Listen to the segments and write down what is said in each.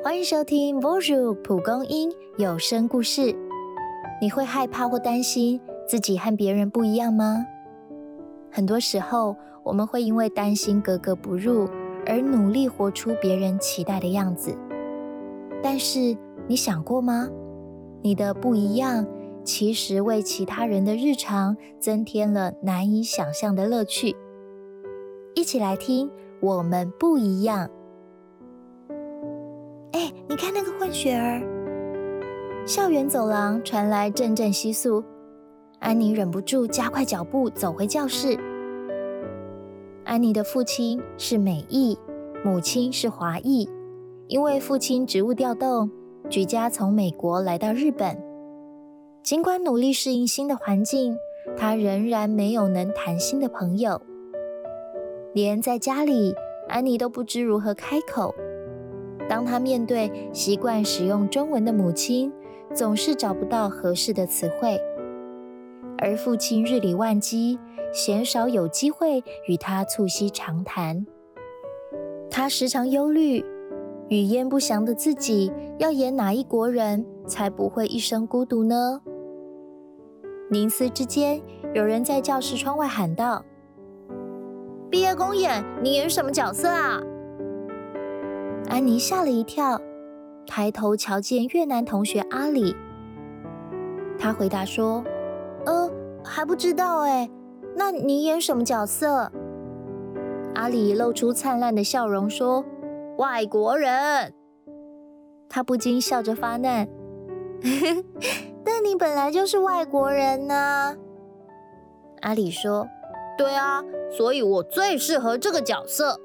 欢迎收听《Bonjour 蒲公英有声故事》。你会害怕或担心自己和别人不一样吗？很多时候，我们会因为担心格格不入而努力活出别人期待的样子。但是，你想过吗？你的不一样，其实为其他人的日常增添了难以想象的乐趣。一起来听，我们不一样。看那个混血儿！校园走廊传来阵阵窸窣，安妮忍不住加快脚步走回教室。安妮的父亲是美裔，母亲是华裔。因为父亲职务调动，举家从美国来到日本。尽管努力适应新的环境，他仍然没有能谈心的朋友。连在家里，安妮都不知如何开口。当他面对习惯使用中文的母亲，总是找不到合适的词汇。而父亲日理万机，鲜少有机会与他促膝长谈。他时常忧虑，语焉不详的自己要演哪一国人，才不会一生孤独呢？凝思之间，有人在教室窗外喊道：“毕业公演，你演什么角色啊？”安妮吓了一跳，抬头瞧见越南同学阿里。他回答说：“呃，还不知道哎。那你演什么角色？”阿里露出灿烂的笑容说：“外国人。”他不禁笑着发难：“但你本来就是外国人呐。”阿里说：“对啊，所以我最适合这个角色。”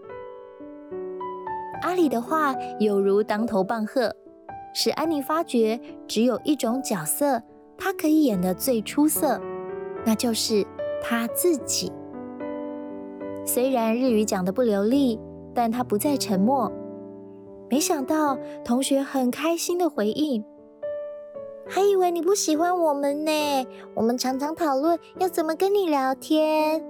阿里的话有如当头棒喝，使安妮发觉只有一种角色，她可以演得最出色，那就是她自己。虽然日语讲得不流利，但她不再沉默。没想到同学很开心的回应：“还以为你不喜欢我们呢，我们常常讨论要怎么跟你聊天。”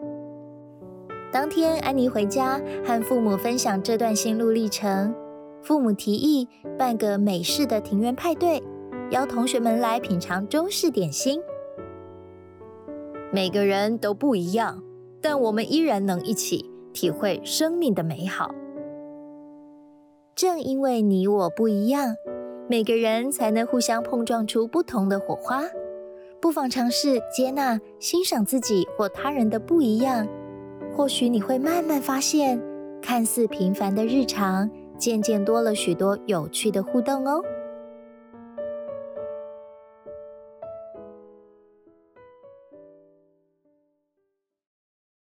当天，安妮回家和父母分享这段心路历程。父母提议办个美式的庭院派对，邀同学们来品尝中式点心。每个人都不一样，但我们依然能一起体会生命的美好。正因为你我不一样，每个人才能互相碰撞出不同的火花。不妨尝试接纳、欣赏自己或他人的不一样。或许你会慢慢发现，看似平凡的日常，渐渐多了许多有趣的互动哦。